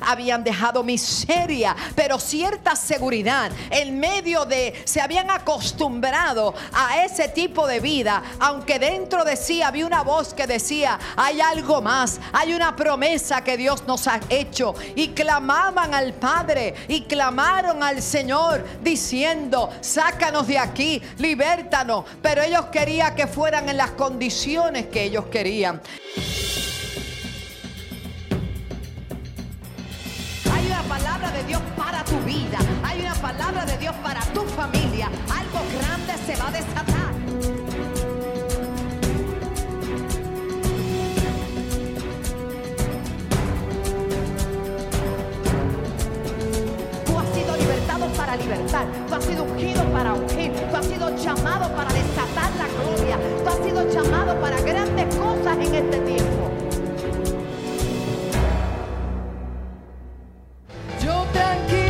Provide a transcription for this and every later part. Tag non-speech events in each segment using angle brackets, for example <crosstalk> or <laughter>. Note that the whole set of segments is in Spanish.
habían dejado miseria, pero cierta seguridad en medio de, se habían acostumbrado a ese tipo de vida, aunque dentro de sí había una voz que decía, hay algo más, hay una promesa que Dios nos ha hecho. Y clamaban al Padre y clamaron al Señor diciendo, sácanos de aquí, libértanos. Pero ellos querían que fueran en las condiciones que ellos querían. Dios para tu vida. Hay una palabra de Dios para tu familia. Algo grande se va a desatar. Tú has sido libertado para libertar. Tú has sido ungido para ungir. Tú has sido llamado para desatar la gloria. Tú has sido llamado para grandes cosas en este tiempo. tranquilo.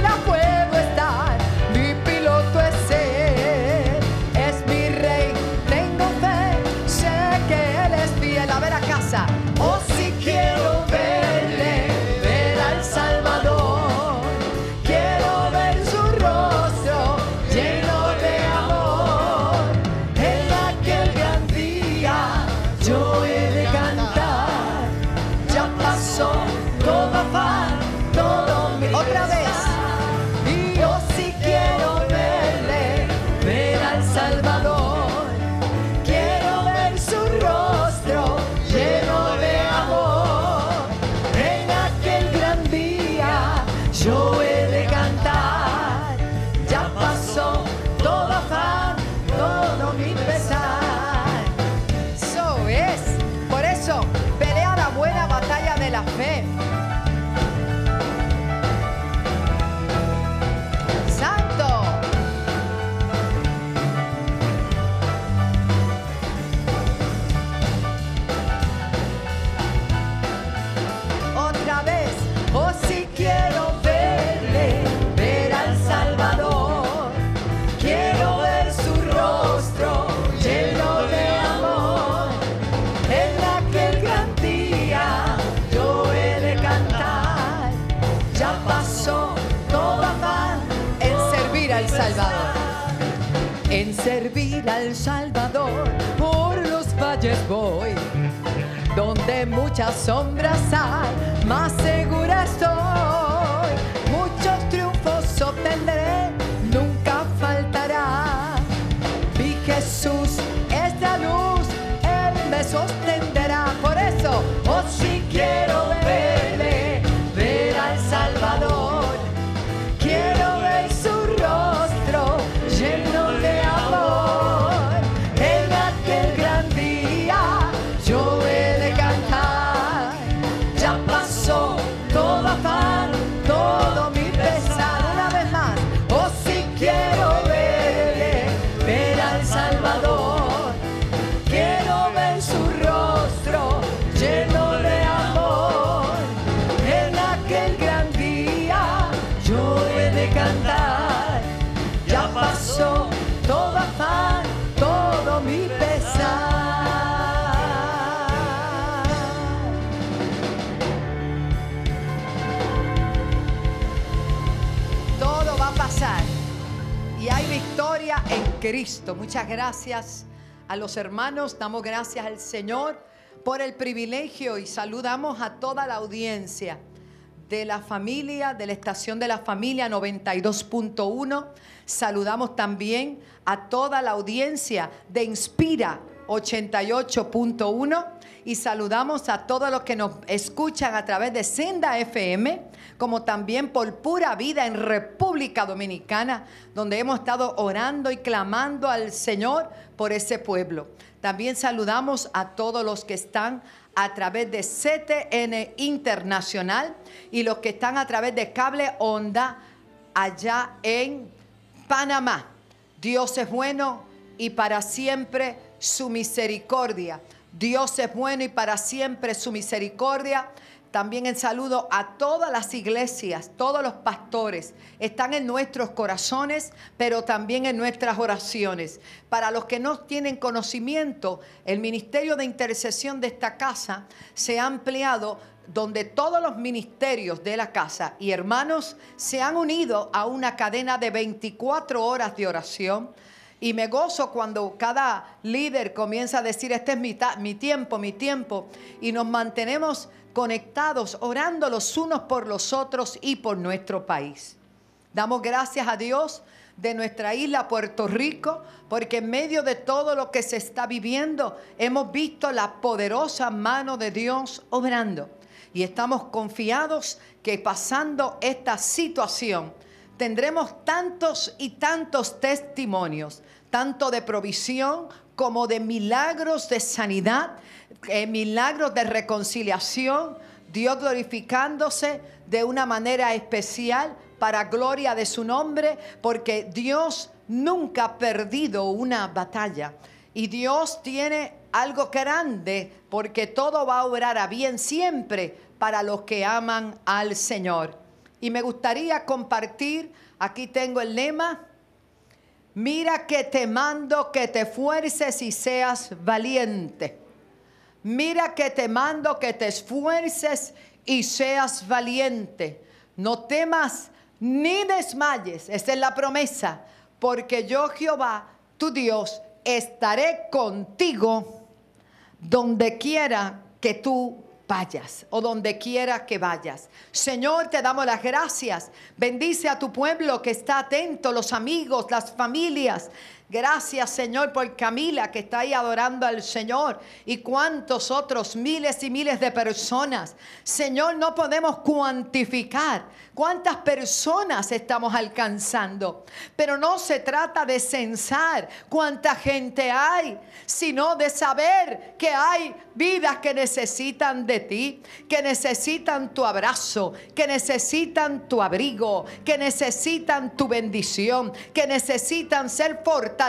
Al Salvador, por los valles voy, donde muchas sombras hay, más segura estoy, Cristo. Muchas gracias a los hermanos, damos gracias al Señor por el privilegio y saludamos a toda la audiencia de la familia, de la estación de la familia 92.1. Saludamos también a toda la audiencia de Inspira 88.1 y saludamos a todos los que nos escuchan a través de Senda FM como también por pura vida en República Dominicana, donde hemos estado orando y clamando al Señor por ese pueblo. También saludamos a todos los que están a través de CTN Internacional y los que están a través de Cable Onda allá en Panamá. Dios es bueno y para siempre su misericordia. Dios es bueno y para siempre su misericordia. También en saludo a todas las iglesias, todos los pastores. Están en nuestros corazones, pero también en nuestras oraciones. Para los que no tienen conocimiento, el ministerio de intercesión de esta casa se ha ampliado donde todos los ministerios de la casa y hermanos se han unido a una cadena de 24 horas de oración. Y me gozo cuando cada líder comienza a decir, este es mi, mi tiempo, mi tiempo. Y nos mantenemos conectados, orando los unos por los otros y por nuestro país. Damos gracias a Dios de nuestra isla Puerto Rico, porque en medio de todo lo que se está viviendo, hemos visto la poderosa mano de Dios obrando. Y estamos confiados que pasando esta situación, tendremos tantos y tantos testimonios, tanto de provisión como de milagros de sanidad, eh, milagros de reconciliación, Dios glorificándose de una manera especial para gloria de su nombre, porque Dios nunca ha perdido una batalla. Y Dios tiene algo grande, porque todo va a obrar a bien siempre para los que aman al Señor. Y me gustaría compartir, aquí tengo el lema, mira que te mando que te fuerces y seas valiente. Mira que te mando que te esfuerces y seas valiente. No temas ni desmayes. Esta es la promesa. Porque yo, Jehová, tu Dios, estaré contigo donde quiera que tú vayas o donde quiera que vayas. Señor, te damos las gracias. Bendice a tu pueblo que está atento, los amigos, las familias Gracias Señor por Camila que está ahí adorando al Señor y cuántos otros miles y miles de personas. Señor, no podemos cuantificar cuántas personas estamos alcanzando. Pero no se trata de censar cuánta gente hay, sino de saber que hay vidas que necesitan de ti, que necesitan tu abrazo, que necesitan tu abrigo, que necesitan tu bendición, que necesitan ser fortalecidos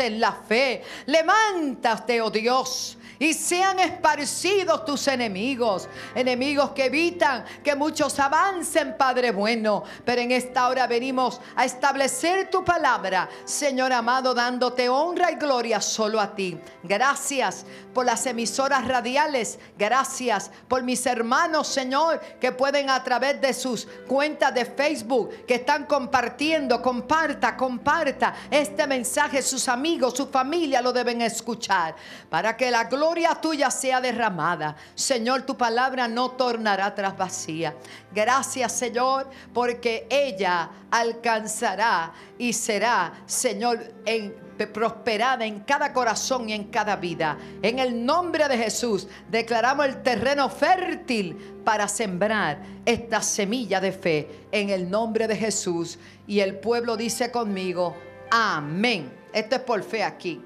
en la fe. Levántate, oh Dios y sean esparcidos tus enemigos, enemigos que evitan que muchos avancen, Padre bueno. Pero en esta hora venimos a establecer tu palabra, Señor amado, dándote honra y gloria solo a ti. Gracias por las emisoras radiales, gracias por mis hermanos, Señor, que pueden a través de sus cuentas de Facebook, que están compartiendo, comparta, comparta este mensaje, sus amigos, su familia lo deben escuchar, para que la gloria gloria tuya sea derramada. Señor, tu palabra no tornará tras vacía. Gracias, Señor, porque ella alcanzará y será, Señor, en prosperada en cada corazón y en cada vida. En el nombre de Jesús declaramos el terreno fértil para sembrar esta semilla de fe en el nombre de Jesús. Y el pueblo dice conmigo, amén. Esto es por fe aquí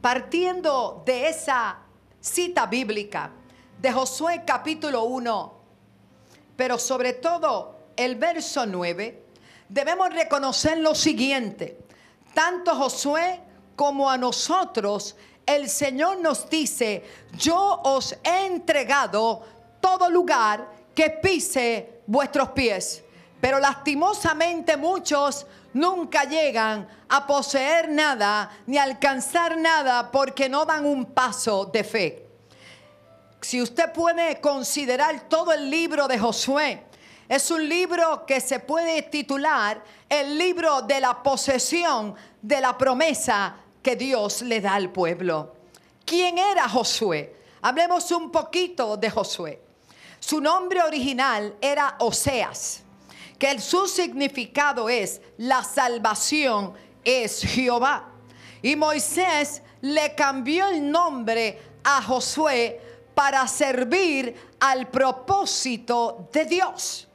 partiendo de esa cita bíblica de Josué capítulo 1, pero sobre todo el verso 9, debemos reconocer lo siguiente. Tanto Josué como a nosotros, el Señor nos dice, yo os he entregado todo lugar que pise vuestros pies. Pero lastimosamente muchos nunca llegan a poseer nada ni alcanzar nada porque no dan un paso de fe. Si usted puede considerar todo el libro de Josué, es un libro que se puede titular el libro de la posesión de la promesa que Dios le da al pueblo. ¿Quién era Josué? Hablemos un poquito de Josué. Su nombre original era Oseas que su significado es la salvación es Jehová. Y Moisés le cambió el nombre a Josué para servir al propósito de Dios.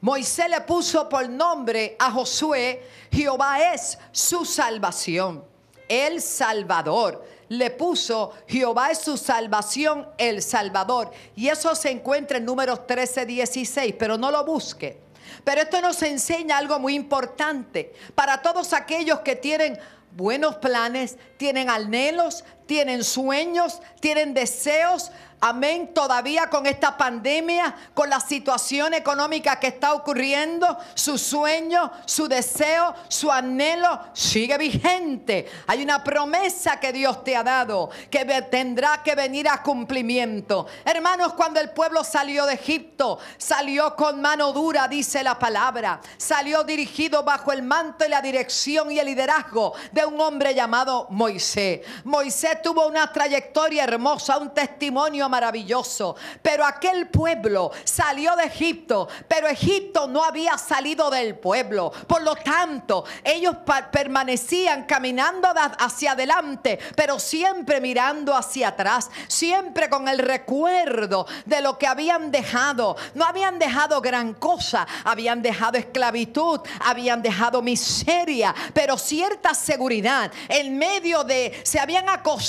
Moisés le puso por nombre a Josué, Jehová es su salvación, el Salvador. Le puso Jehová es su salvación, el Salvador. Y eso se encuentra en números 13, 16, pero no lo busque. Pero esto nos enseña algo muy importante. Para todos aquellos que tienen buenos planes, tienen anhelos, tienen sueños, tienen deseos, Amén. Todavía con esta pandemia, con la situación económica que está ocurriendo, su sueño, su deseo, su anhelo sigue vigente. Hay una promesa que Dios te ha dado que tendrá que venir a cumplimiento. Hermanos, cuando el pueblo salió de Egipto, salió con mano dura, dice la palabra. Salió dirigido bajo el manto y la dirección y el liderazgo de un hombre llamado Moisés. Moisés tuvo una trayectoria hermosa, un testimonio maravilloso. Pero aquel pueblo salió de Egipto, pero Egipto no había salido del pueblo. Por lo tanto, ellos permanecían caminando hacia adelante, pero siempre mirando hacia atrás, siempre con el recuerdo de lo que habían dejado. No habían dejado gran cosa, habían dejado esclavitud, habían dejado miseria, pero cierta seguridad en medio de, se habían acostumbrado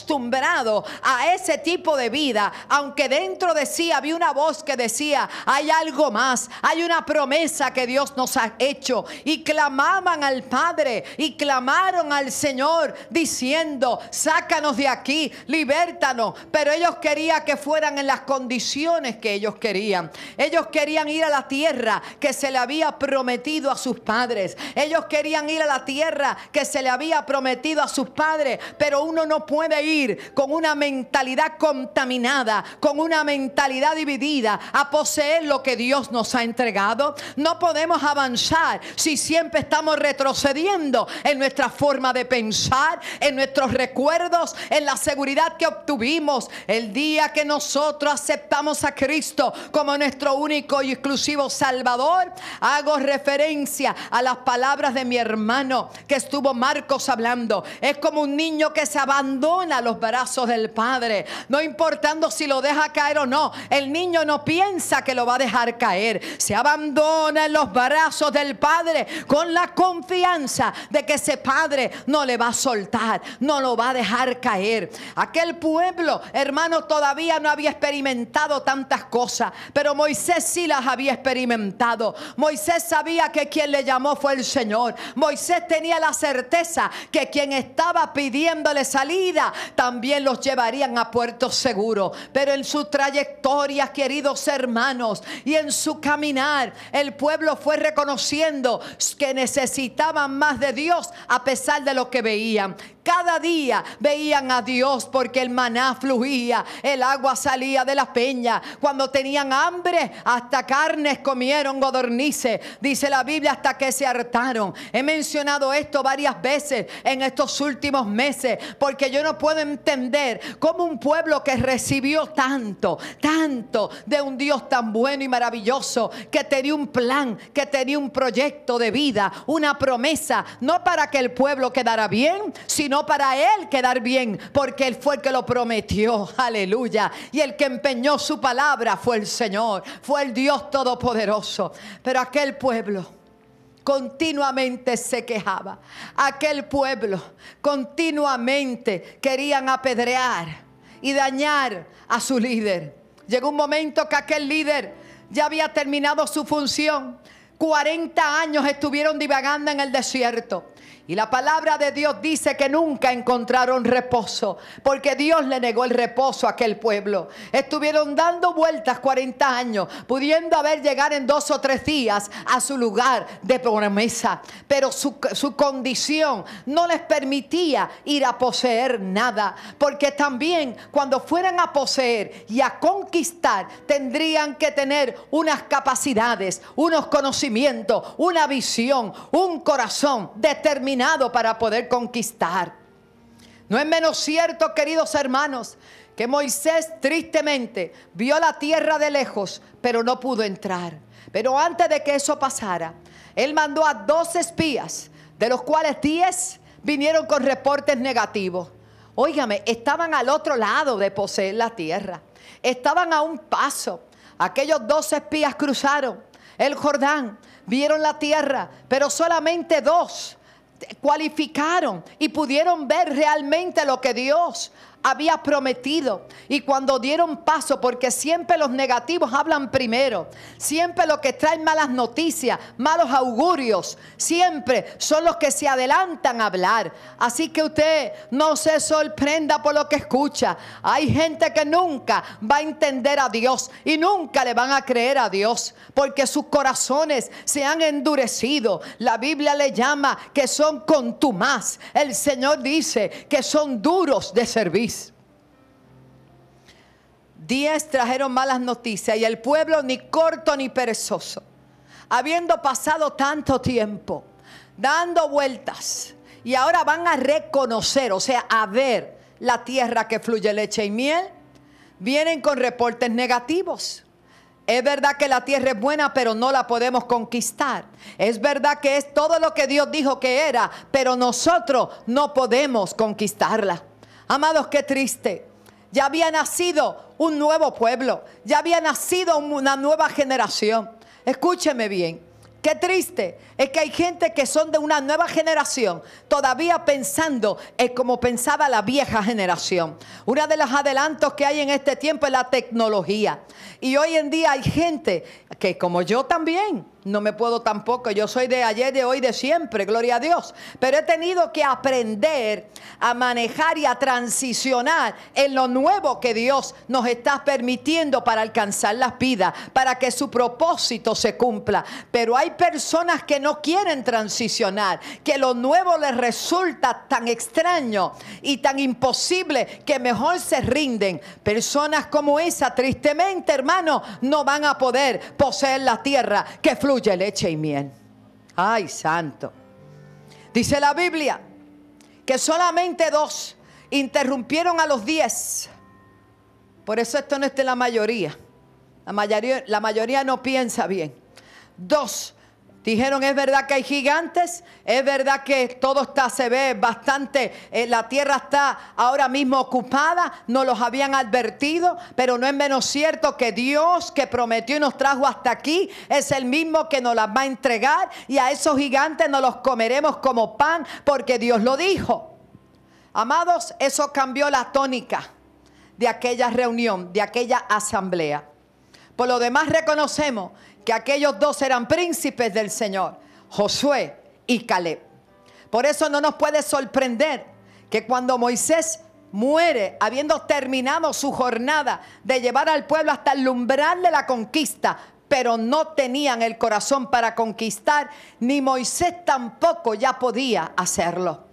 a ese tipo de vida, aunque dentro de sí había una voz que decía, hay algo más, hay una promesa que Dios nos ha hecho. Y clamaban al Padre y clamaron al Señor diciendo, sácanos de aquí, libértanos. Pero ellos querían que fueran en las condiciones que ellos querían. Ellos querían ir a la tierra que se le había prometido a sus padres. Ellos querían ir a la tierra que se le había prometido a sus padres. Pero uno no puede ir con una mentalidad contaminada, con una mentalidad dividida a poseer lo que Dios nos ha entregado. No podemos avanzar si siempre estamos retrocediendo en nuestra forma de pensar, en nuestros recuerdos, en la seguridad que obtuvimos el día que nosotros aceptamos a Cristo como nuestro único y exclusivo Salvador. Hago referencia a las palabras de mi hermano que estuvo Marcos hablando. Es como un niño que se abandona a los brazos del Padre, no importando si lo deja caer o no. El niño no piensa que lo va a dejar caer. Se abandona en los brazos del Padre con la confianza de que ese Padre no le va a soltar, no lo va a dejar caer. Aquel pueblo, hermano, todavía no había experimentado tantas cosas, pero Moisés sí las había experimentado. Moisés sabía que quien le llamó fue el Señor. Moisés tenía la certeza que quien estaba pidiéndole salida también los llevarían a puerto seguro. Pero en su trayectoria, queridos hermanos, y en su caminar, el pueblo fue reconociendo que necesitaban más de Dios a pesar de lo que veían. Cada día veían a Dios porque el maná fluía, el agua salía de la peña. Cuando tenían hambre, hasta carnes comieron godornices. Dice la Biblia hasta que se hartaron. He mencionado esto varias veces en estos últimos meses porque yo no puedo entender cómo un pueblo que recibió tanto, tanto de un Dios tan bueno y maravilloso que tenía un plan, que tenía un proyecto de vida, una promesa, no para que el pueblo quedara bien, sino para él quedar bien, porque él fue el que lo prometió. Aleluya. Y el que empeñó su palabra fue el Señor, fue el Dios Todopoderoso. Pero aquel pueblo continuamente se quejaba. Aquel pueblo continuamente querían apedrear y dañar a su líder. Llegó un momento que aquel líder ya había terminado su función. 40 años estuvieron divagando en el desierto. Y la palabra de Dios dice que nunca encontraron reposo, porque Dios le negó el reposo a aquel pueblo. Estuvieron dando vueltas 40 años, pudiendo haber llegar en dos o tres días a su lugar de promesa, pero su, su condición no les permitía ir a poseer nada, porque también cuando fueran a poseer y a conquistar, tendrían que tener unas capacidades, unos conocimientos, una visión, un corazón determinado para poder conquistar. No es menos cierto, queridos hermanos, que Moisés tristemente vio la tierra de lejos, pero no pudo entrar. Pero antes de que eso pasara, él mandó a dos espías, de los cuales diez vinieron con reportes negativos. Óigame, estaban al otro lado de poseer la tierra. Estaban a un paso. Aquellos dos espías cruzaron el Jordán, vieron la tierra, pero solamente dos cualificaron y pudieron ver realmente lo que Dios había prometido. Y cuando dieron paso, porque siempre los negativos hablan primero, siempre los que traen malas noticias, malos augurios, siempre son los que se adelantan a hablar. Así que usted no se sorprenda por lo que escucha. Hay gente que nunca va a entender a Dios y nunca le van a creer a Dios, porque sus corazones se han endurecido. La Biblia le llama que son contumaz. El Señor dice que son duros de servicio. Diez trajeron malas noticias y el pueblo ni corto ni perezoso, habiendo pasado tanto tiempo, dando vueltas, y ahora van a reconocer, o sea, a ver la tierra que fluye leche y miel, vienen con reportes negativos. Es verdad que la tierra es buena, pero no la podemos conquistar. Es verdad que es todo lo que Dios dijo que era, pero nosotros no podemos conquistarla. Amados, qué triste. Ya había nacido un nuevo pueblo, ya había nacido una nueva generación. Escúcheme bien. Qué triste es que hay gente que son de una nueva generación todavía pensando en como pensaba la vieja generación. Uno de los adelantos que hay en este tiempo es la tecnología. Y hoy en día hay gente que como yo también no me puedo tampoco, yo soy de ayer, de hoy, de siempre, gloria a Dios. Pero he tenido que aprender a manejar y a transicionar en lo nuevo que Dios nos está permitiendo para alcanzar las vidas, para que su propósito se cumpla. Pero hay personas que no quieren transicionar, que lo nuevo les resulta tan extraño y tan imposible que mejor se rinden. Personas como esa, tristemente, hermano, no van a poder poseer la tierra que fluye leche y miel. Ay, santo. Dice la Biblia que solamente dos interrumpieron a los diez. Por eso esto no es de la mayoría. La mayoría, la mayoría no piensa bien. Dos Dijeron, es verdad que hay gigantes, es verdad que todo está, se ve bastante, eh, la tierra está ahora mismo ocupada, nos los habían advertido, pero no es menos cierto que Dios que prometió y nos trajo hasta aquí es el mismo que nos las va a entregar y a esos gigantes nos los comeremos como pan porque Dios lo dijo. Amados, eso cambió la tónica de aquella reunión, de aquella asamblea. Por lo demás reconocemos que aquellos dos eran príncipes del Señor, Josué y Caleb. Por eso no nos puede sorprender que cuando Moisés muere, habiendo terminado su jornada de llevar al pueblo hasta el umbral de la conquista, pero no tenían el corazón para conquistar, ni Moisés tampoco ya podía hacerlo.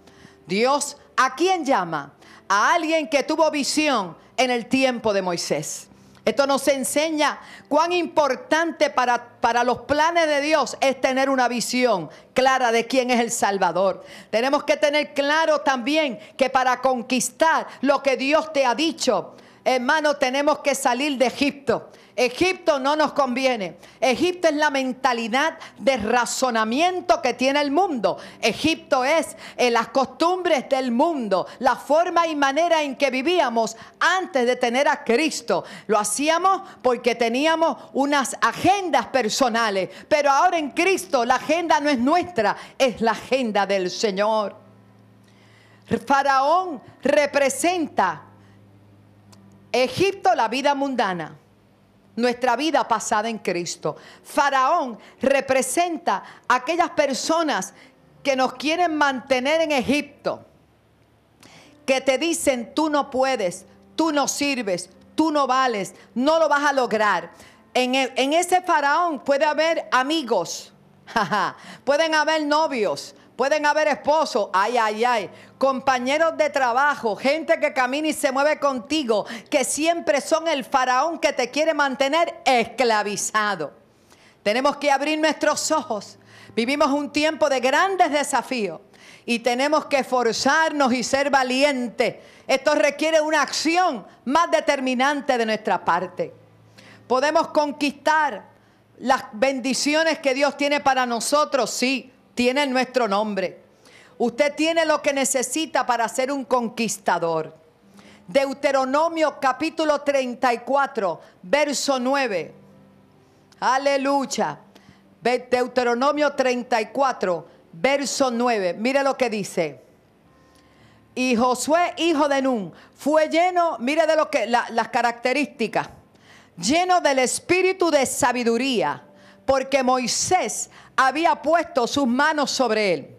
Dios, ¿a quién llama? A alguien que tuvo visión en el tiempo de Moisés. Esto nos enseña cuán importante para, para, los planes de Dios es tener una visión clara de quién es el Salvador. Tenemos que tener claro también que para conquistar lo que Dios te ha dicho, hermano, tenemos que salir de Egipto. Egipto no nos conviene. Egipto es la mentalidad de razonamiento que tiene el mundo. Egipto es eh, las costumbres del mundo, la forma y manera en que vivíamos antes de tener a Cristo. Lo hacíamos porque teníamos unas agendas personales, pero ahora en Cristo la agenda no es nuestra, es la agenda del Señor. Faraón representa Egipto la vida mundana nuestra vida pasada en Cristo. Faraón representa a aquellas personas que nos quieren mantener en Egipto, que te dicen tú no puedes, tú no sirves, tú no vales, no lo vas a lograr. En, en ese faraón puede haber amigos, <laughs> pueden haber novios, Pueden haber esposos, ay, ay, ay, compañeros de trabajo, gente que camina y se mueve contigo, que siempre son el faraón que te quiere mantener esclavizado. Tenemos que abrir nuestros ojos. Vivimos un tiempo de grandes desafíos y tenemos que esforzarnos y ser valientes. Esto requiere una acción más determinante de nuestra parte. Podemos conquistar las bendiciones que Dios tiene para nosotros, sí tiene nuestro nombre. Usted tiene lo que necesita para ser un conquistador. Deuteronomio capítulo 34, verso 9. Aleluya. Deuteronomio 34, verso 9. Mire lo que dice. Y Josué, hijo de Nun, fue lleno, mire de lo que las características, lleno del espíritu de sabiduría, porque Moisés había puesto sus manos sobre él,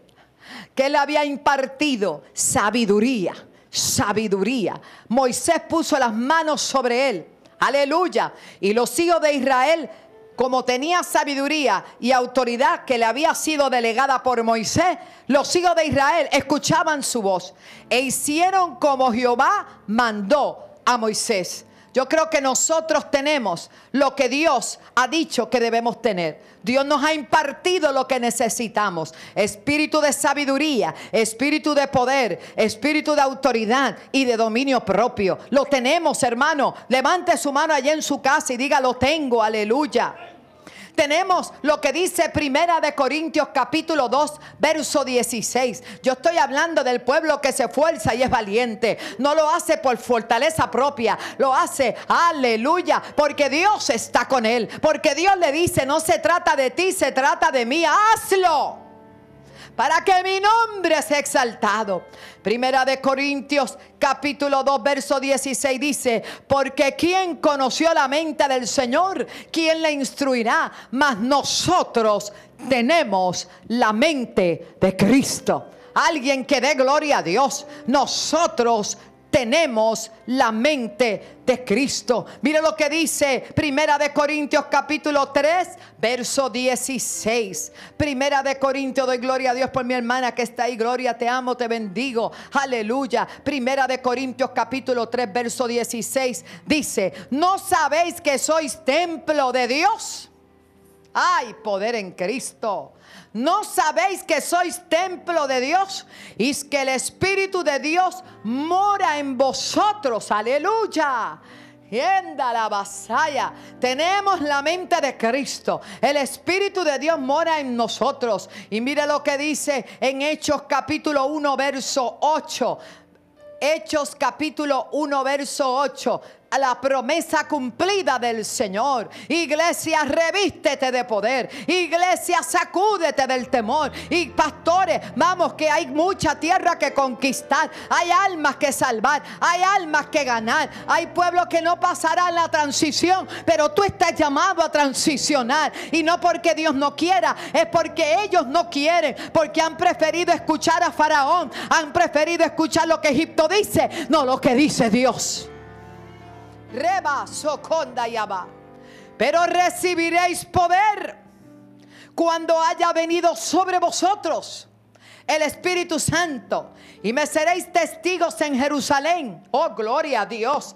que él había impartido sabiduría, sabiduría. Moisés puso las manos sobre él. Aleluya. Y los hijos de Israel como tenía sabiduría y autoridad que le había sido delegada por Moisés, los hijos de Israel escuchaban su voz e hicieron como Jehová mandó a Moisés. Yo creo que nosotros tenemos lo que Dios ha dicho que debemos tener. Dios nos ha impartido lo que necesitamos. Espíritu de sabiduría, espíritu de poder, espíritu de autoridad y de dominio propio. Lo tenemos, hermano. Levante su mano allá en su casa y diga, lo tengo, aleluya. Tenemos lo que dice Primera de Corintios capítulo 2, verso 16. Yo estoy hablando del pueblo que se fuerza y es valiente. No lo hace por fortaleza propia, lo hace, aleluya, porque Dios está con él. Porque Dios le dice, no se trata de ti, se trata de mí, hazlo para que mi nombre sea exaltado. Primera de Corintios capítulo 2 verso 16 dice, porque ¿quién conoció la mente del Señor? ¿Quién le instruirá? Mas nosotros tenemos la mente de Cristo. Alguien que dé gloria a Dios. Nosotros tenemos la mente de Cristo. Mire lo que dice Primera de Corintios capítulo 3, verso 16. Primera de Corintios, doy gloria a Dios por mi hermana que está ahí. Gloria, te amo, te bendigo. Aleluya. Primera de Corintios capítulo 3, verso 16. Dice, ¿no sabéis que sois templo de Dios? Hay poder en Cristo. ¿No sabéis que sois templo de Dios? Y que el Espíritu de Dios mora en vosotros. Aleluya. la vasalla. Tenemos la mente de Cristo. El Espíritu de Dios mora en nosotros. Y mire lo que dice en Hechos capítulo 1, verso 8. Hechos capítulo 1, verso 8 la promesa cumplida del Señor. Iglesia, revístete de poder. Iglesia, sacúdete del temor. Y pastores, vamos que hay mucha tierra que conquistar. Hay almas que salvar. Hay almas que ganar. Hay pueblos que no pasarán la transición. Pero tú estás llamado a transicionar. Y no porque Dios no quiera. Es porque ellos no quieren. Porque han preferido escuchar a Faraón. Han preferido escuchar lo que Egipto dice. No lo que dice Dios. Reba, soconda y Pero recibiréis poder cuando haya venido sobre vosotros el Espíritu Santo. Y me seréis testigos en Jerusalén. Oh, gloria a Dios.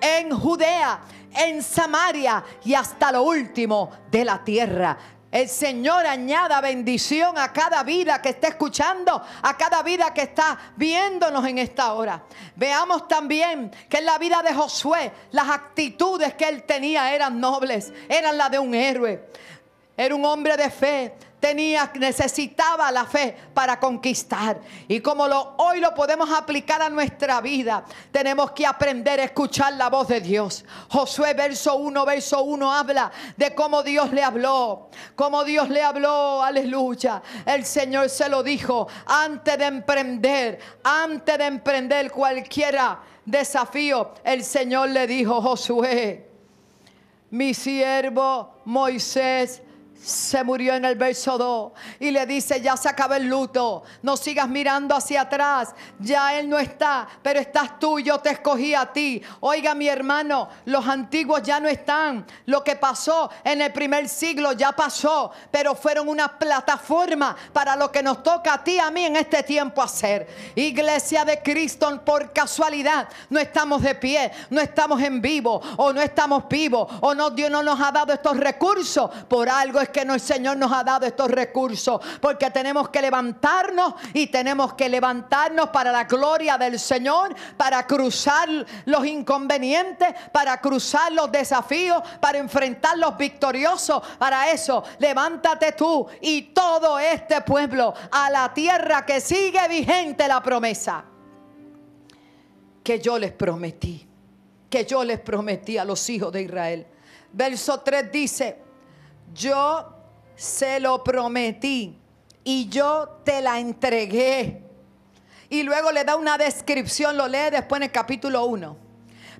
En Judea, en Samaria y hasta lo último de la tierra. El Señor añada bendición a cada vida que está escuchando, a cada vida que está viéndonos en esta hora. Veamos también que en la vida de Josué las actitudes que él tenía eran nobles, eran las de un héroe. Era un hombre de fe, tenía, necesitaba la fe para conquistar. Y como lo, hoy lo podemos aplicar a nuestra vida, tenemos que aprender a escuchar la voz de Dios. Josué verso 1, verso 1 habla de cómo Dios le habló, cómo Dios le habló, aleluya. El Señor se lo dijo antes de emprender, antes de emprender cualquiera desafío, el Señor le dijo, Josué, mi siervo Moisés se murió en el verso 2 y le dice, ya se acaba el luto, no sigas mirando hacia atrás, ya Él no está, pero estás tú, yo te escogí a ti. Oiga mi hermano, los antiguos ya no están, lo que pasó en el primer siglo ya pasó, pero fueron una plataforma para lo que nos toca a ti, a mí en este tiempo hacer. Iglesia de Cristo, por casualidad, no estamos de pie, no estamos en vivo o no estamos vivos o no, Dios no nos ha dado estos recursos, por algo es que el Señor nos ha dado estos recursos, porque tenemos que levantarnos y tenemos que levantarnos para la gloria del Señor, para cruzar los inconvenientes, para cruzar los desafíos, para enfrentar los victoriosos. Para eso, levántate tú y todo este pueblo a la tierra que sigue vigente la promesa que yo les prometí, que yo les prometí a los hijos de Israel. Verso 3 dice, yo se lo prometí y yo te la entregué. Y luego le da una descripción, lo lee después en el capítulo 1.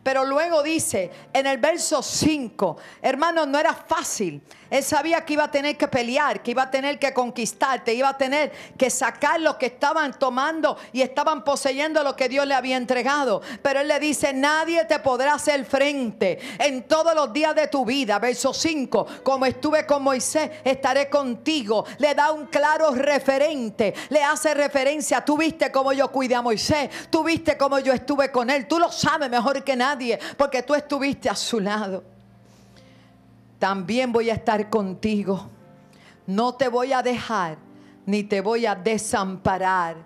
Pero luego dice en el verso 5, hermano, no era fácil. Él sabía que iba a tener que pelear, que iba a tener que conquistarte, iba a tener que sacar lo que estaban tomando y estaban poseyendo lo que Dios le había entregado. Pero él le dice, nadie te podrá hacer frente en todos los días de tu vida. Verso 5, como estuve con Moisés, estaré contigo. Le da un claro referente, le hace referencia, tú viste cómo yo cuidé a Moisés, tú viste cómo yo estuve con él, tú lo sabes mejor que nadie, porque tú estuviste a su lado también voy a estar contigo. No te voy a dejar ni te voy a desamparar.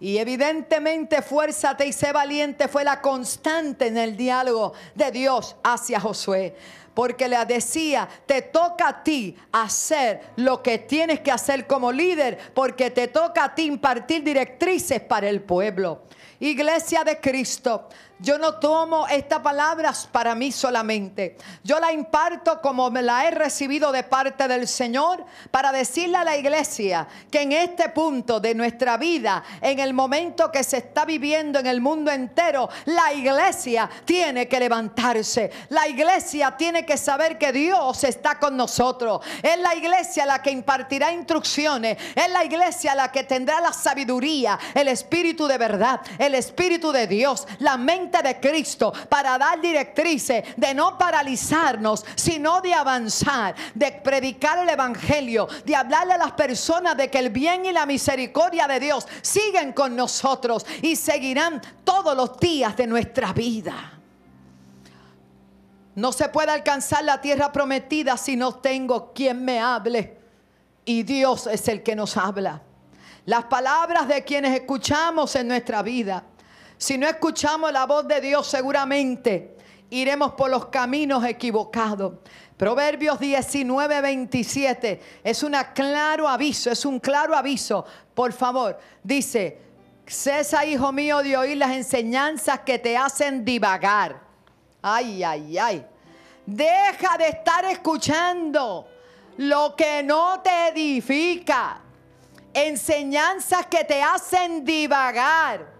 Y evidentemente fuérzate y sé valiente fue la constante en el diálogo de Dios hacia Josué. Porque le decía, te toca a ti hacer lo que tienes que hacer como líder, porque te toca a ti impartir directrices para el pueblo. Iglesia de Cristo, yo no tomo estas palabras para mí solamente. Yo la imparto como me la he recibido de parte del Señor para decirle a la iglesia que en este punto de nuestra vida, en el momento que se está viviendo en el mundo entero, la iglesia tiene que levantarse. La iglesia tiene que saber que Dios está con nosotros. Es la iglesia la que impartirá instrucciones. Es la iglesia la que tendrá la sabiduría, el espíritu de verdad, el espíritu de Dios, la mente de Cristo para dar directrices de no paralizarnos, sino de avanzar, de predicar el Evangelio, de hablarle a las personas de que el bien y la misericordia de Dios siguen con nosotros y seguirán todos los días de nuestra vida. No se puede alcanzar la tierra prometida si no tengo quien me hable. Y Dios es el que nos habla. Las palabras de quienes escuchamos en nuestra vida si no escuchamos la voz de Dios, seguramente iremos por los caminos equivocados. Proverbios 19, 27 es un claro aviso, es un claro aviso. Por favor, dice, cesa, hijo mío, de oír las enseñanzas que te hacen divagar. Ay, ay, ay. Deja de estar escuchando lo que no te edifica. Enseñanzas que te hacen divagar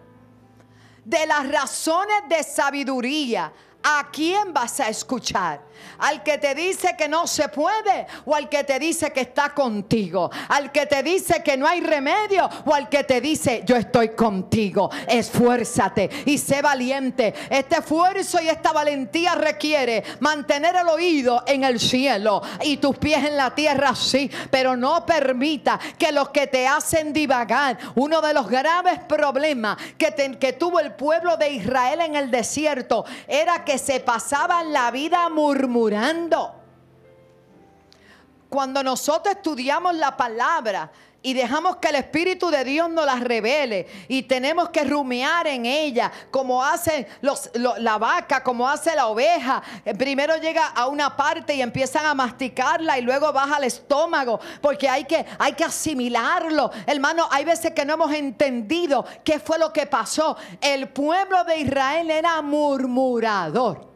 de las razones de sabiduría. ¿A quién vas a escuchar? Al que te dice que no se puede o al que te dice que está contigo, al que te dice que no hay remedio o al que te dice yo estoy contigo. Esfuérzate y sé valiente. Este esfuerzo y esta valentía requiere mantener el oído en el cielo y tus pies en la tierra, sí, pero no permita que los que te hacen divagar, uno de los graves problemas que, que tuvo el pueblo de Israel en el desierto era que se pasaban la vida murmurando cuando nosotros estudiamos la palabra y dejamos que el Espíritu de Dios nos la revele y tenemos que rumiar en ella, como hace la vaca, como hace la oveja. Eh, primero llega a una parte y empiezan a masticarla y luego baja al estómago, porque hay que, hay que asimilarlo. Hermano, hay veces que no hemos entendido qué fue lo que pasó. El pueblo de Israel era murmurador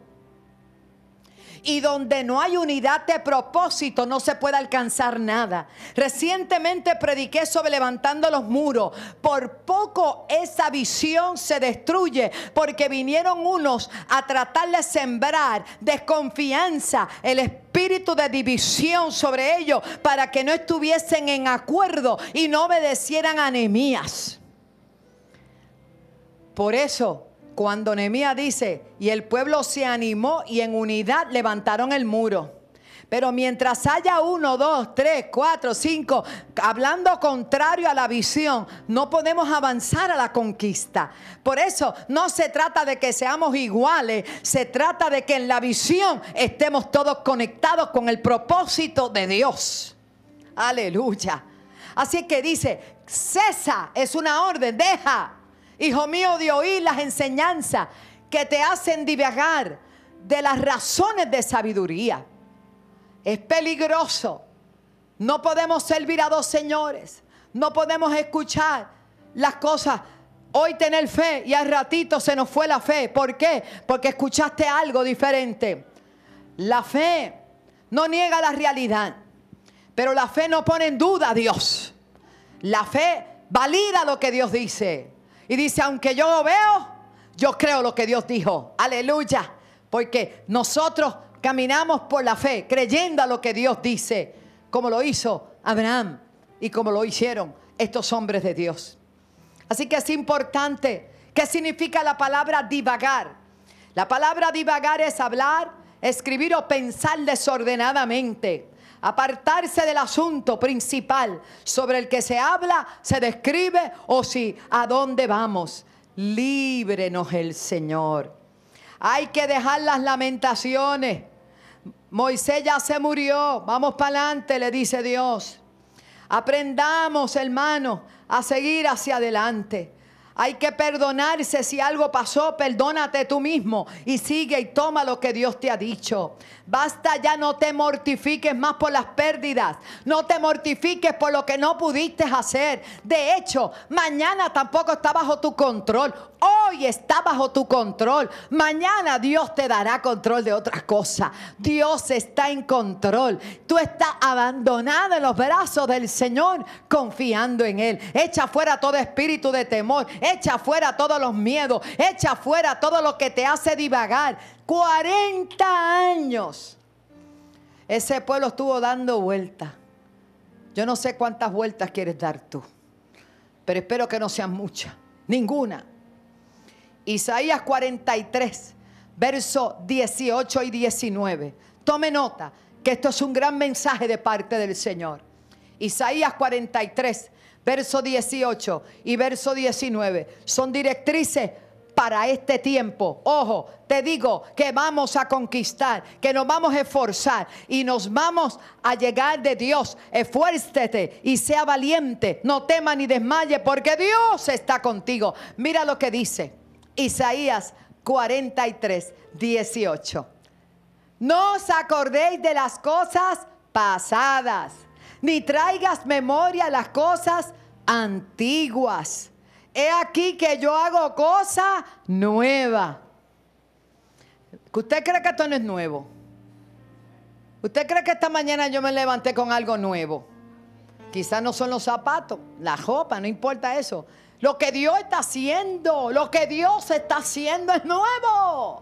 y donde no hay unidad de propósito no se puede alcanzar nada. Recientemente prediqué sobre levantando los muros. Por poco esa visión se destruye porque vinieron unos a tratar de sembrar desconfianza, el espíritu de división sobre ellos para que no estuviesen en acuerdo y no obedecieran a Nehemías. Por eso cuando Nehemías dice, y el pueblo se animó y en unidad levantaron el muro. Pero mientras haya uno, dos, tres, cuatro, cinco, hablando contrario a la visión, no podemos avanzar a la conquista. Por eso no se trata de que seamos iguales, se trata de que en la visión estemos todos conectados con el propósito de Dios. Aleluya. Así que dice, cesa, es una orden, deja, hijo mío, de oír las enseñanzas que te hacen divagar de las razones de sabiduría. Es peligroso. No podemos servir a dos señores. No podemos escuchar las cosas. Hoy tener fe y al ratito se nos fue la fe. ¿Por qué? Porque escuchaste algo diferente. La fe no niega la realidad, pero la fe no pone en duda a Dios. La fe valida lo que Dios dice. Y dice, aunque yo lo veo, yo creo lo que Dios dijo. Aleluya. Porque nosotros caminamos por la fe, creyendo a lo que Dios dice, como lo hizo Abraham y como lo hicieron estos hombres de Dios. Así que es importante. ¿Qué significa la palabra divagar? La palabra divagar es hablar, escribir o pensar desordenadamente. Apartarse del asunto principal sobre el que se habla, se describe o si a dónde vamos. Líbrenos el Señor. Hay que dejar las lamentaciones. Moisés ya se murió. Vamos para adelante, le dice Dios. Aprendamos, hermanos, a seguir hacia adelante. Hay que perdonarse si algo pasó, perdónate tú mismo y sigue y toma lo que Dios te ha dicho. Basta ya, no te mortifiques más por las pérdidas. No te mortifiques por lo que no pudiste hacer. De hecho, mañana tampoco está bajo tu control. Hoy está bajo tu control. Mañana Dios te dará control de otras cosas. Dios está en control. Tú estás abandonado en los brazos del Señor, confiando en Él. Echa fuera todo espíritu de temor. Echa fuera todos los miedos. Echa fuera todo lo que te hace divagar. 40 años. Ese pueblo estuvo dando vueltas. Yo no sé cuántas vueltas quieres dar tú, pero espero que no sean muchas, ninguna. Isaías 43, verso 18 y 19. Tome nota que esto es un gran mensaje de parte del Señor. Isaías 43, verso 18 y verso 19 son directrices para este tiempo. Ojo, te digo que vamos a conquistar, que nos vamos a esforzar y nos vamos a llegar de Dios. Esfuércete y sea valiente, no tema ni desmaye, porque Dios está contigo. Mira lo que dice Isaías 43, 18. No os acordéis de las cosas pasadas, ni traigas memoria las cosas antiguas he aquí que yo hago cosa nueva. ¿Usted cree que esto no es nuevo? ¿Usted cree que esta mañana yo me levanté con algo nuevo? Quizás no son los zapatos, la ropa, no importa eso. Lo que Dios está haciendo, lo que Dios está haciendo es nuevo.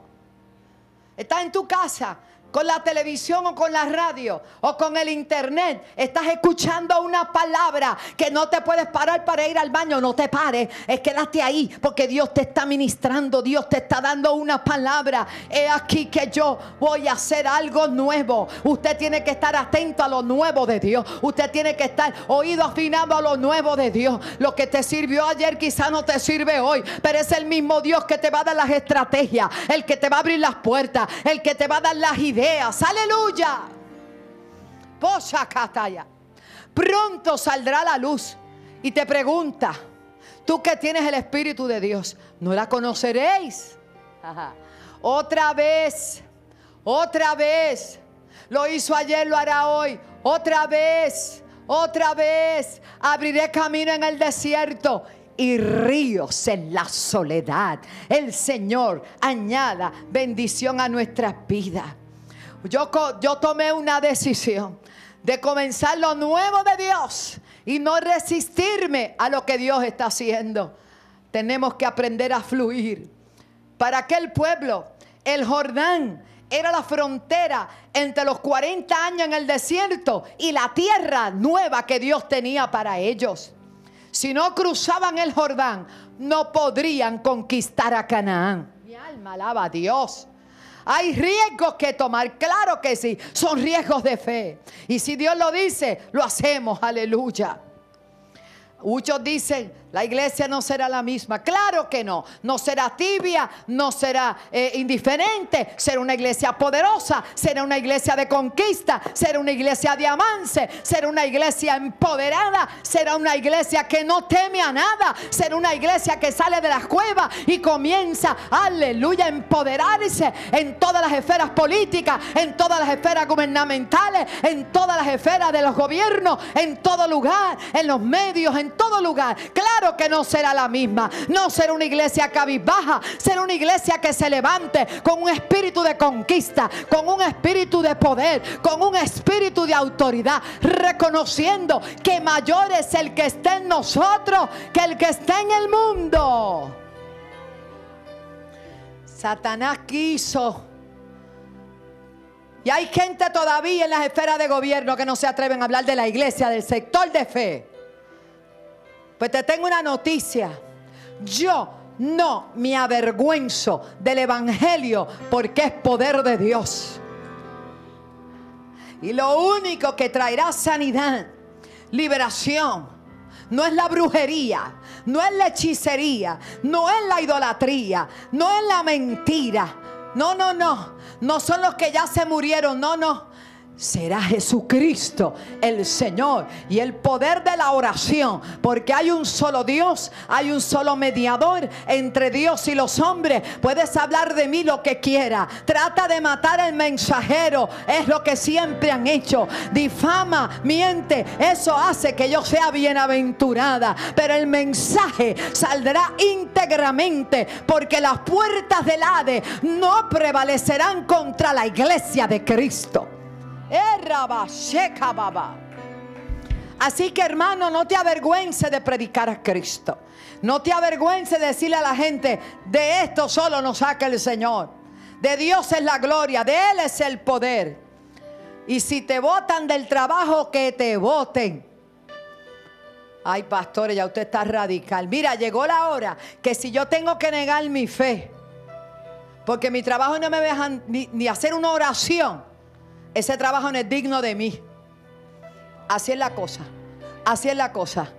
Está en tu casa con la televisión o con la radio o con el internet, estás escuchando una palabra que no te puedes parar para ir al baño, no te pares, es quédate ahí porque Dios te está ministrando, Dios te está dando una palabra. He aquí que yo voy a hacer algo nuevo. Usted tiene que estar atento a lo nuevo de Dios. Usted tiene que estar oído afinado a lo nuevo de Dios. Lo que te sirvió ayer quizá no te sirve hoy, pero es el mismo Dios que te va a dar las estrategias, el que te va a abrir las puertas, el que te va a dar las ideas Aleluya. Pronto saldrá la luz y te pregunta, tú que tienes el Espíritu de Dios, ¿no la conoceréis? Otra vez, otra vez. Lo hizo ayer, lo hará hoy. Otra vez, otra vez. Abriré camino en el desierto y ríos en la soledad. El Señor añada bendición a nuestras vidas. Yo, tomé una decisión de comenzar lo nuevo de Dios y no resistirme a lo que Dios está haciendo. Tenemos que aprender a fluir. Para aquel pueblo, el Jordán era la frontera entre los 40 años en el desierto y la tierra nueva que Dios tenía para ellos. Si no cruzaban el Jordán, no podrían conquistar a Canaán. Mi alma alaba a Dios. Hay riesgos que tomar, claro que sí, son riesgos de fe. Y si Dios lo dice, lo hacemos, aleluya. Muchos dicen, la iglesia no será la misma. Claro que no. No será tibia, no será eh, indiferente. Será una iglesia poderosa. Será una iglesia de conquista. Será una iglesia de avance. Será una iglesia empoderada. Será una iglesia que no teme a nada. Será una iglesia que sale de las cuevas y comienza, aleluya, a empoderarse en todas las esferas políticas, en todas las esferas gubernamentales, en todas las esferas de los gobiernos, en todo lugar, en los medios, en todo lugar. Claro que no será la misma. No será una iglesia cabizbaja, será una iglesia que se levante con un espíritu de conquista, con un espíritu de poder, con un espíritu de autoridad, reconociendo que mayor es el que está en nosotros que el que está en el mundo. Satanás quiso. Y hay gente todavía en las esferas de gobierno que no se atreven a hablar de la iglesia, del sector de fe. Pues te tengo una noticia. Yo no me avergüenzo del Evangelio porque es poder de Dios. Y lo único que traerá sanidad, liberación, no es la brujería, no es la hechicería, no es la idolatría, no es la mentira. No, no, no. No son los que ya se murieron, no, no será Jesucristo el Señor y el poder de la oración, porque hay un solo Dios, hay un solo mediador entre Dios y los hombres. Puedes hablar de mí lo que quiera, trata de matar al mensajero, es lo que siempre han hecho. Difama, miente, eso hace que yo sea bienaventurada, pero el mensaje saldrá íntegramente, porque las puertas del Hades no prevalecerán contra la iglesia de Cristo. Así que hermano, no te avergüences de predicar a Cristo. No te avergüences de decirle a la gente, de esto solo nos saca el Señor. De Dios es la gloria, de Él es el poder. Y si te votan del trabajo, que te voten. Ay, pastores, ya usted está radical. Mira, llegó la hora que si yo tengo que negar mi fe, porque mi trabajo no me dejan ni, ni hacer una oración, ese trabajo no es digno de mí. Así es la cosa. Así es la cosa.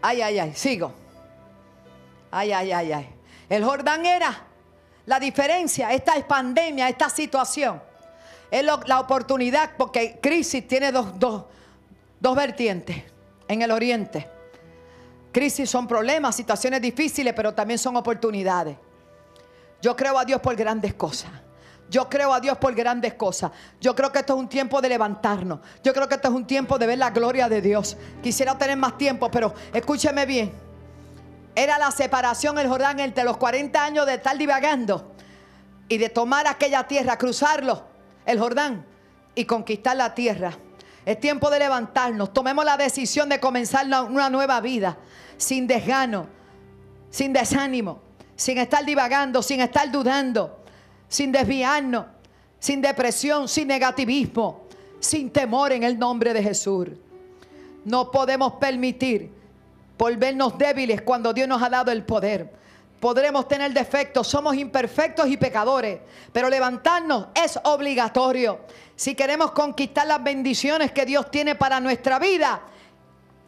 Ay, ay, ay, sigo. Ay, ay, ay, ay. El Jordán era la diferencia, esta es pandemia, esta situación. Es la oportunidad, porque crisis tiene dos, dos, dos vertientes en el oriente. Crisis son problemas, situaciones difíciles, pero también son oportunidades. Yo creo a Dios por grandes cosas. Yo creo a Dios por grandes cosas. Yo creo que esto es un tiempo de levantarnos. Yo creo que esto es un tiempo de ver la gloria de Dios. Quisiera tener más tiempo, pero escúcheme bien. Era la separación el Jordán entre los 40 años de estar divagando y de tomar aquella tierra, cruzarlo, el Jordán, y conquistar la tierra. Es tiempo de levantarnos. Tomemos la decisión de comenzar una nueva vida, sin desgano, sin desánimo, sin estar divagando, sin estar dudando sin desviarnos, sin depresión, sin negativismo, sin temor en el nombre de Jesús. No podemos permitir volvernos débiles cuando Dios nos ha dado el poder. Podremos tener defectos, somos imperfectos y pecadores, pero levantarnos es obligatorio. Si queremos conquistar las bendiciones que Dios tiene para nuestra vida,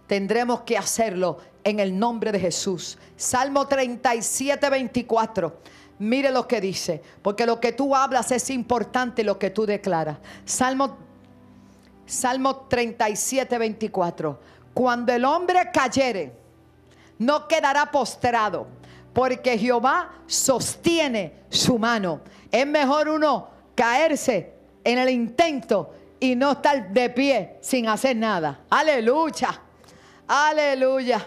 tendremos que hacerlo en el nombre de Jesús. Salmo 37, 24. Mire lo que dice, porque lo que tú hablas es importante lo que tú declaras. Salmo, Salmo 37, 24. Cuando el hombre cayere, no quedará postrado, porque Jehová sostiene su mano. Es mejor uno caerse en el intento y no estar de pie sin hacer nada. Aleluya, aleluya.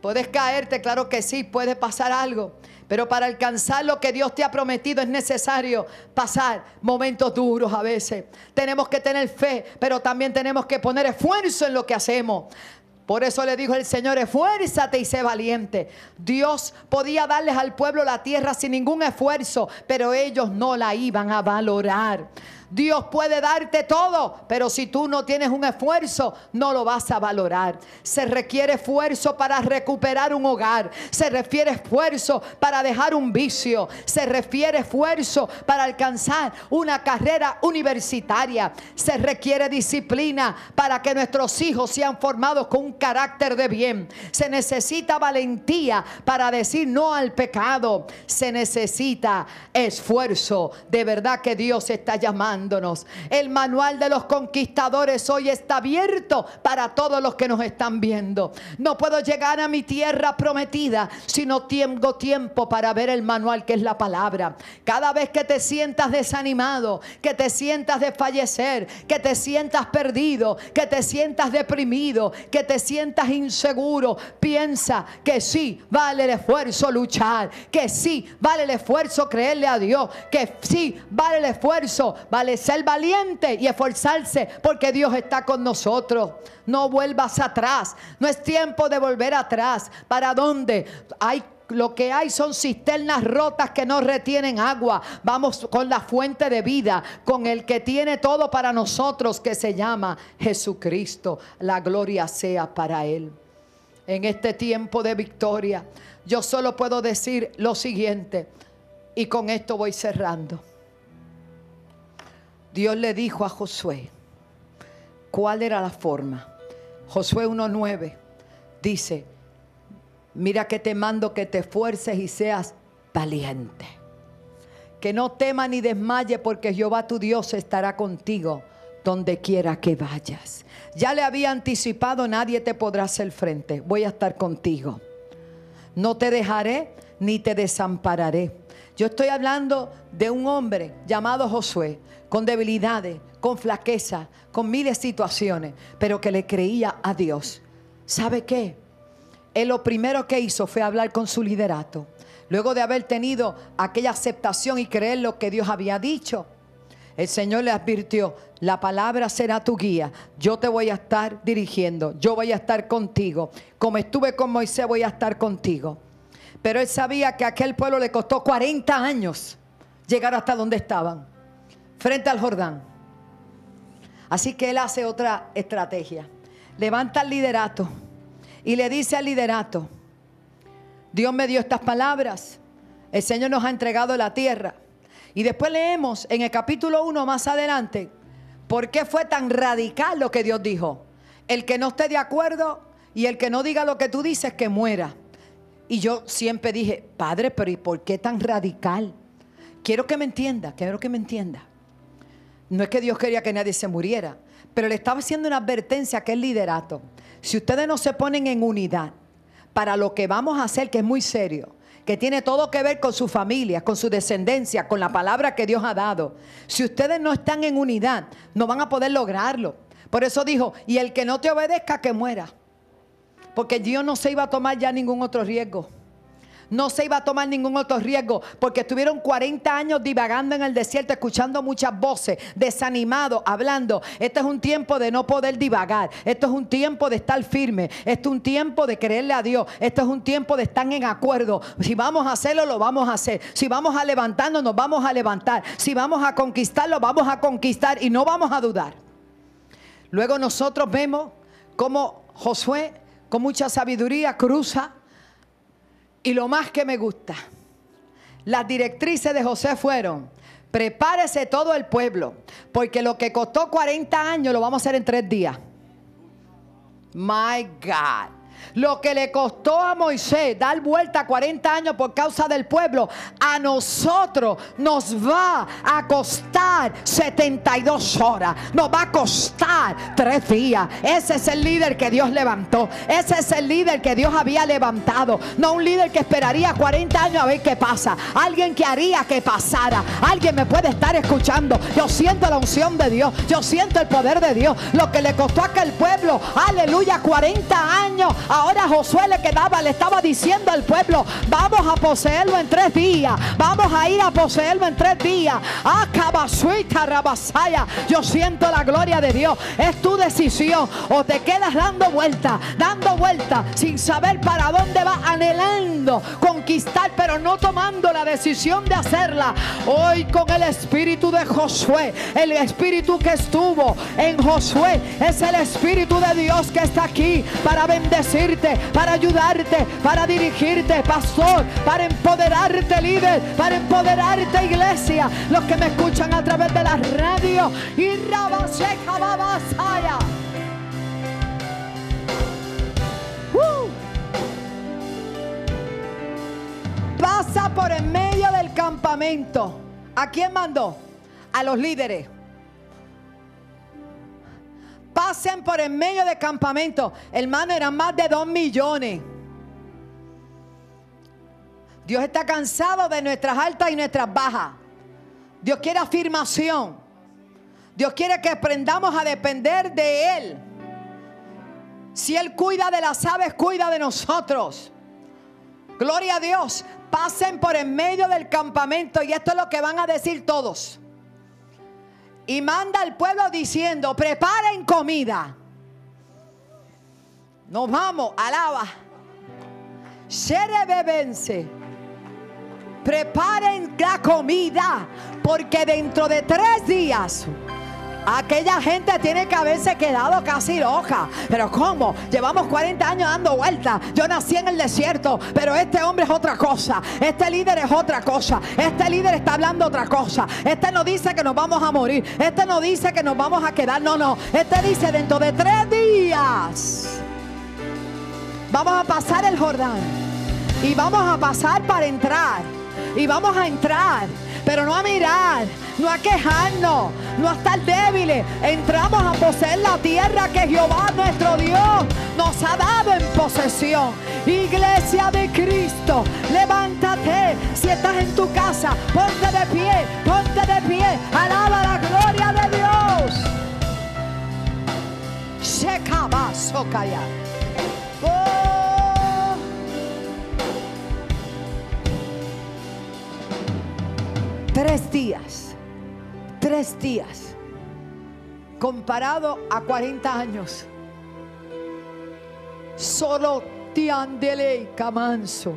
Puedes caerte, claro que sí, puede pasar algo. Pero para alcanzar lo que Dios te ha prometido es necesario pasar momentos duros a veces. Tenemos que tener fe, pero también tenemos que poner esfuerzo en lo que hacemos. Por eso le dijo el Señor, esfuérzate y sé valiente. Dios podía darles al pueblo la tierra sin ningún esfuerzo, pero ellos no la iban a valorar. Dios puede darte todo, pero si tú no tienes un esfuerzo, no lo vas a valorar. Se requiere esfuerzo para recuperar un hogar. Se refiere esfuerzo para dejar un vicio. Se refiere esfuerzo para alcanzar una carrera universitaria. Se requiere disciplina para que nuestros hijos sean formados con un carácter de bien. Se necesita valentía para decir no al pecado. Se necesita esfuerzo. De verdad que Dios está llamando El manual de los conquistadores hoy está abierto para todos los que nos están viendo. No puedo llegar a mi tierra prometida si no tengo tiempo para ver el manual que es la palabra. Cada vez que te sientas desanimado, que te sientas de fallecer, que te sientas perdido, que te sientas deprimido, que te sientas inseguro, piensa que sí vale el esfuerzo luchar, que sí vale el esfuerzo creerle a Dios, que sí vale el esfuerzo, vale ser valiente y esforzarse porque Dios está con nosotros. No vuelvas atrás, no es tiempo de volver atrás. ¿Para dónde? Hay lo que hay son cisternas rotas que no retienen agua. Vamos con la fuente de vida, con el que tiene todo para nosotros, que se llama Jesucristo. La gloria sea para Él. En este tiempo de victoria, yo solo puedo decir lo siguiente, y con esto voy cerrando. Dios le dijo a Josué cuál era la forma. Josué 1.9 dice, Mira que te mando que te esfuerces y seas valiente. Que no tema ni desmaye porque Jehová tu Dios estará contigo donde quiera que vayas. Ya le había anticipado, nadie te podrá hacer frente. Voy a estar contigo. No te dejaré ni te desampararé. Yo estoy hablando de un hombre llamado Josué, con debilidades, con flaqueza, con miles de situaciones, pero que le creía a Dios. ¿Sabe qué? él lo primero que hizo fue hablar con su liderato. Luego de haber tenido aquella aceptación y creer lo que Dios había dicho, el Señor le advirtió, la palabra será tu guía, yo te voy a estar dirigiendo, yo voy a estar contigo, como estuve con Moisés voy a estar contigo. Pero él sabía que a aquel pueblo le costó 40 años llegar hasta donde estaban, frente al Jordán. Así que él hace otra estrategia, levanta el liderato y le dice al liderato, Dios me dio estas palabras, el Señor nos ha entregado la tierra. Y después leemos en el capítulo 1 más adelante, ¿por qué fue tan radical lo que Dios dijo? El que no esté de acuerdo y el que no diga lo que tú dices, que muera. Y yo siempre dije, Padre, pero ¿y por qué tan radical? Quiero que me entienda, quiero que me entienda. No es que Dios quería que nadie se muriera, pero le estaba haciendo una advertencia a aquel liderato. Si ustedes no se ponen en unidad para lo que vamos a hacer, que es muy serio, que tiene todo que ver con su familia, con su descendencia, con la palabra que Dios ha dado. Si ustedes no están en unidad, no van a poder lograrlo. Por eso dijo, y el que no te obedezca, que muera. Porque Dios no se iba a tomar ya ningún otro riesgo no se iba a tomar ningún otro riesgo porque estuvieron 40 años divagando en el desierto, escuchando muchas voces, desanimados, hablando. Este es un tiempo de no poder divagar. Esto es un tiempo de estar firme. Esto es un tiempo de creerle a Dios. Esto es un tiempo de estar en acuerdo. Si vamos a hacerlo, lo vamos a hacer. Si vamos a levantarnos, nos vamos a levantar. Si vamos a conquistarlo, vamos a conquistar y no vamos a dudar. Luego nosotros vemos cómo Josué, con mucha sabiduría, cruza y lo más que me gusta, las directrices de José fueron, prepárese todo el pueblo, porque lo que costó 40 años lo vamos a hacer en tres días. My God. Lo que le costó a Moisés dar vuelta 40 años por causa del pueblo, a nosotros nos va a costar 72 horas. Nos va a costar tres días. Ese es el líder que Dios levantó. Ese es el líder que Dios había levantado. No un líder que esperaría 40 años a ver qué pasa. Alguien que haría que pasara. Alguien me puede estar escuchando. Yo siento la unción de Dios. Yo siento el poder de Dios. Lo que le costó a aquel pueblo, aleluya, 40 años Ahora Josué le quedaba, le estaba diciendo al pueblo, vamos a poseerlo en tres días. Vamos a ir a poseerlo en tres días. Rabasaya. Yo siento la gloria de Dios. Es tu decisión. O te quedas dando vuelta, dando vuelta, sin saber para dónde va, anhelando conquistar, pero no tomando la decisión de hacerla. Hoy con el espíritu de Josué, el espíritu que estuvo en Josué, es el espíritu de Dios que está aquí para bendecir para ayudarte, para dirigirte, pastor, para empoderarte, líder, para empoderarte, iglesia. Los que me escuchan a través de la radio y uh. Pasa por en medio del campamento. ¿A quién mandó? A los líderes. Pasen por en medio del campamento. Hermano, eran más de dos millones. Dios está cansado de nuestras altas y nuestras bajas. Dios quiere afirmación. Dios quiere que aprendamos a depender de Él. Si Él cuida de las aves, cuida de nosotros. Gloria a Dios. Pasen por en medio del campamento y esto es lo que van a decir todos. Y manda al pueblo diciendo, preparen comida. Nos vamos, alaba. bebense. Preparen la comida, porque dentro de tres días Aquella gente tiene que haberse quedado casi loca. Pero ¿cómo? Llevamos 40 años dando vueltas. Yo nací en el desierto, pero este hombre es otra cosa. Este líder es otra cosa. Este líder está hablando otra cosa. Este no dice que nos vamos a morir. Este no dice que nos vamos a quedar. No, no. Este dice dentro de tres días. Vamos a pasar el Jordán. Y vamos a pasar para entrar. Y vamos a entrar. Pero no a mirar no a quejarnos, no a estar débiles. Entramos a poseer la tierra que Jehová nuestro Dios nos ha dado en posesión. Iglesia de Cristo, levántate. Si estás en tu casa, ponte de pie, ponte de pie. Alaba la gloria de Dios. Oh. Tres días tres días comparado a 40 años. Solo tiandele camanso.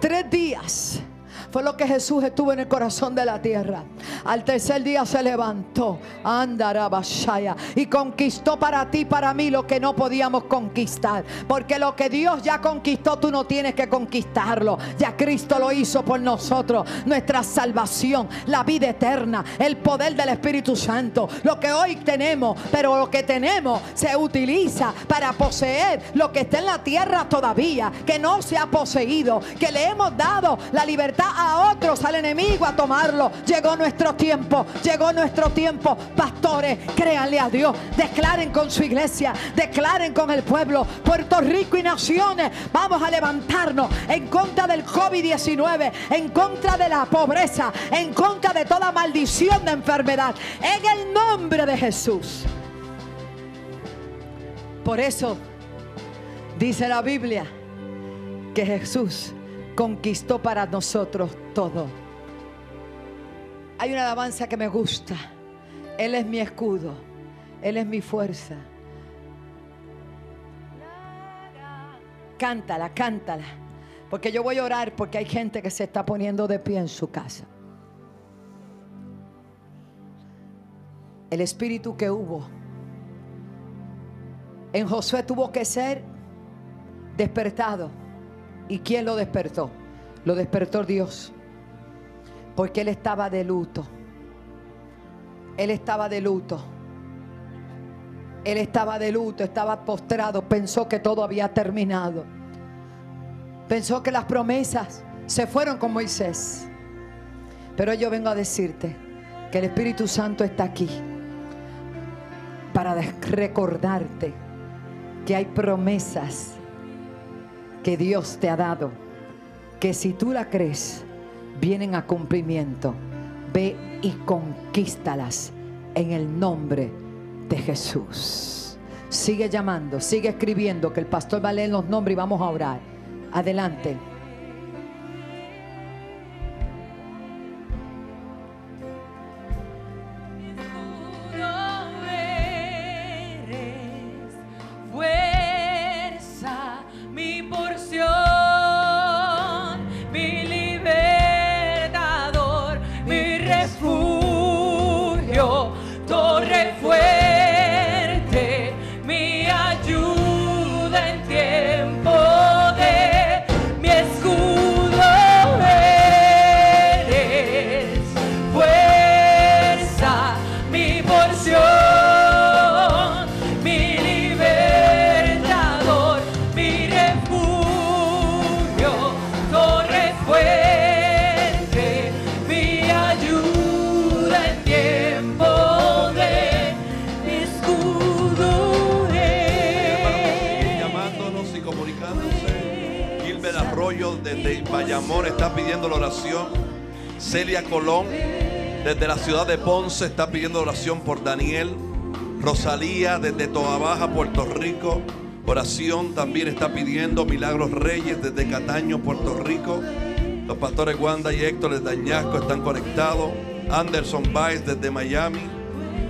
Tres días fue lo que Jesús estuvo en el corazón de la tierra. Al tercer día se levantó, andarabashaya, y conquistó para ti, para mí lo que no podíamos conquistar. Porque lo que Dios ya conquistó, tú no tienes que conquistarlo. Ya Cristo lo hizo por nosotros. Nuestra salvación, la vida eterna, el poder del Espíritu Santo. Lo que hoy tenemos, pero lo que tenemos se utiliza para poseer lo que está en la tierra todavía, que no se ha poseído, que le hemos dado la libertad a otros, al enemigo, a tomarlo. Llegó nuestro tiempo, llegó nuestro tiempo. Pastores, créanle a Dios, declaren con su iglesia, declaren con el pueblo, Puerto Rico y naciones. Vamos a levantarnos en contra del COVID-19, en contra de la pobreza, en contra de toda maldición de enfermedad. En el nombre de Jesús. Por eso dice la Biblia que Jesús conquistó para nosotros todo. Hay una alabanza que me gusta. Él es mi escudo. Él es mi fuerza. Cántala, cántala. Porque yo voy a orar porque hay gente que se está poniendo de pie en su casa. El espíritu que hubo en Josué tuvo que ser despertado ¿Y quién lo despertó? Lo despertó Dios. Porque él estaba de luto. Él estaba de luto. Él estaba de luto, estaba postrado, pensó que todo había terminado. Pensó que las promesas se fueron con Moisés. Pero yo vengo a decirte que el Espíritu Santo está aquí para recordarte que hay promesas que Dios te ha dado, que si tú la crees, vienen a cumplimiento. Ve y conquístalas en el nombre de Jesús. Sigue llamando, sigue escribiendo, que el pastor va a leer los nombres y vamos a orar. Adelante. De Ponce está pidiendo oración por Daniel. Rosalía desde Toa Baja, Puerto Rico. Oración también está pidiendo Milagros Reyes desde Cataño, Puerto Rico. Los pastores Wanda y Héctor desde Añasco están conectados. Anderson Baez desde Miami.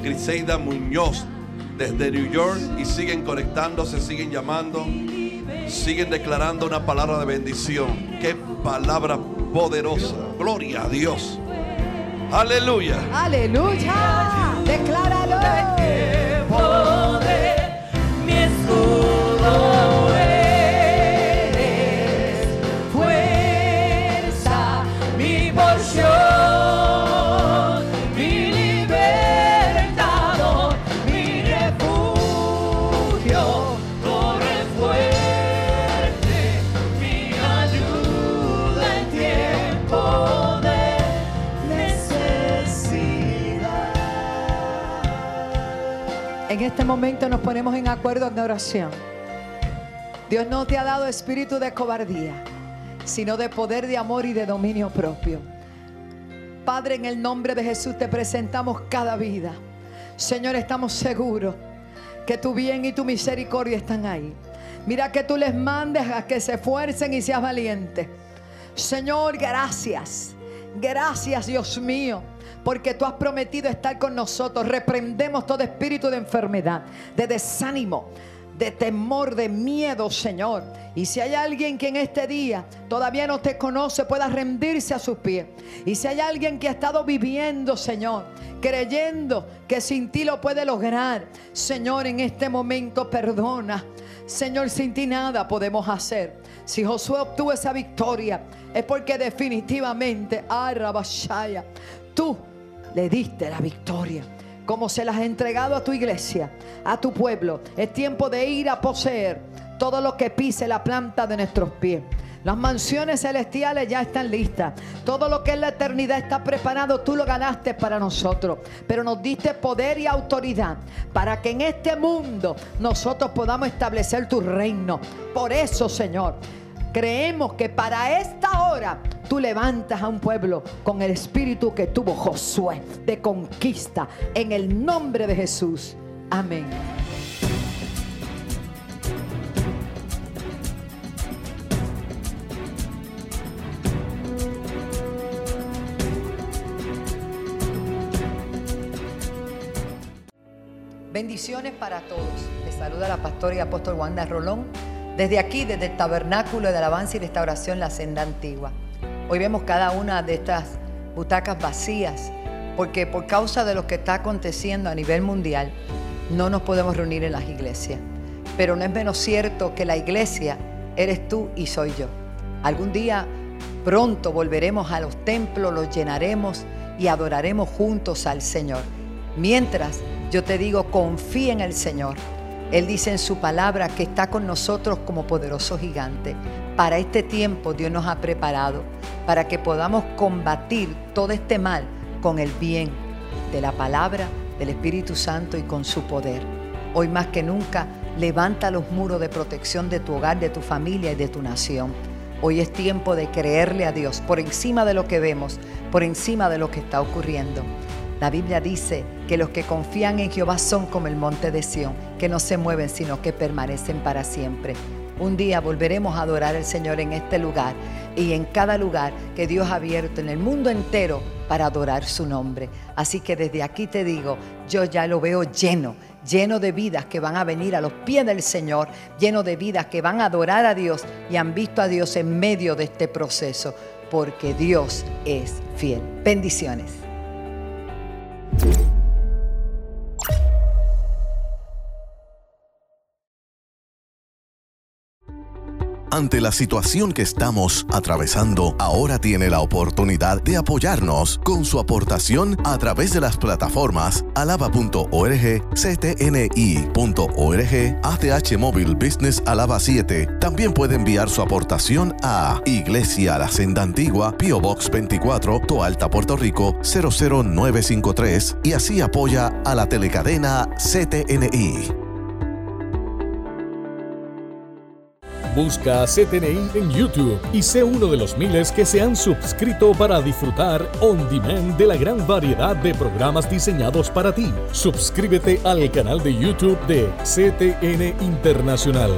Griseida Muñoz desde New York y siguen conectándose, siguen llamando, siguen declarando una palabra de bendición. Qué palabra poderosa. Gloria a Dios. Aleluya. Aleluya. Decláralo. Momento nos ponemos en acuerdo en oración. Dios no te ha dado espíritu de cobardía, sino de poder, de amor y de dominio propio. Padre, en el nombre de Jesús te presentamos cada vida. Señor, estamos seguros que tu bien y tu misericordia están ahí. Mira que tú les mandes a que se esfuercen y seas valiente. Señor, gracias. Gracias, Dios mío, porque tú has prometido estar con nosotros. Reprendemos todo espíritu de enfermedad, de desánimo, de temor, de miedo, Señor. Y si hay alguien que en este día todavía no te conoce, pueda rendirse a sus pies. Y si hay alguien que ha estado viviendo, Señor, creyendo que sin ti lo puede lograr, Señor, en este momento perdona. Señor, sin ti nada podemos hacer. Si Josué obtuvo esa victoria, es porque definitivamente, ah, Rabashaya, tú le diste la victoria. Como se las has entregado a tu iglesia, a tu pueblo, es tiempo de ir a poseer todo lo que pise la planta de nuestros pies. Las mansiones celestiales ya están listas. Todo lo que es la eternidad está preparado. Tú lo ganaste para nosotros. Pero nos diste poder y autoridad para que en este mundo nosotros podamos establecer tu reino. Por eso, Señor, creemos que para esta hora tú levantas a un pueblo con el espíritu que tuvo Josué de conquista. En el nombre de Jesús. Amén. Bendiciones para todos. Les saluda la pastora y apóstol Wanda Rolón. Desde aquí, desde el Tabernáculo de Alabanza y Restauración La Senda Antigua. Hoy vemos cada una de estas butacas vacías, porque por causa de lo que está aconteciendo a nivel mundial, no nos podemos reunir en las iglesias. Pero no es menos cierto que la iglesia eres tú y soy yo. Algún día pronto volveremos a los templos, los llenaremos y adoraremos juntos al Señor. Mientras yo te digo, confía en el Señor. Él dice en su palabra que está con nosotros como poderoso gigante. Para este tiempo Dios nos ha preparado para que podamos combatir todo este mal con el bien de la palabra, del Espíritu Santo y con su poder. Hoy más que nunca, levanta los muros de protección de tu hogar, de tu familia y de tu nación. Hoy es tiempo de creerle a Dios por encima de lo que vemos, por encima de lo que está ocurriendo. La Biblia dice que los que confían en Jehová son como el monte de Sión, que no se mueven, sino que permanecen para siempre. Un día volveremos a adorar al Señor en este lugar y en cada lugar que Dios ha abierto en el mundo entero para adorar su nombre. Así que desde aquí te digo, yo ya lo veo lleno, lleno de vidas que van a venir a los pies del Señor, lleno de vidas que van a adorar a Dios y han visto a Dios en medio de este proceso, porque Dios es fiel. Bendiciones. Thank you. Ante la situación que estamos atravesando, ahora tiene la oportunidad de apoyarnos con su aportación a través de las plataformas alaba.org, ctni.org, ATH Móvil Business Alaba 7. También puede enviar su aportación a Iglesia La Senda Antigua, Pio Box 24, Toalta, Puerto Rico 00953 y así apoya a la telecadena CTNI. Busca CTNI en YouTube y sé uno de los miles que se han suscrito para disfrutar on demand de la gran variedad de programas diseñados para ti. Suscríbete al canal de YouTube de CTN Internacional.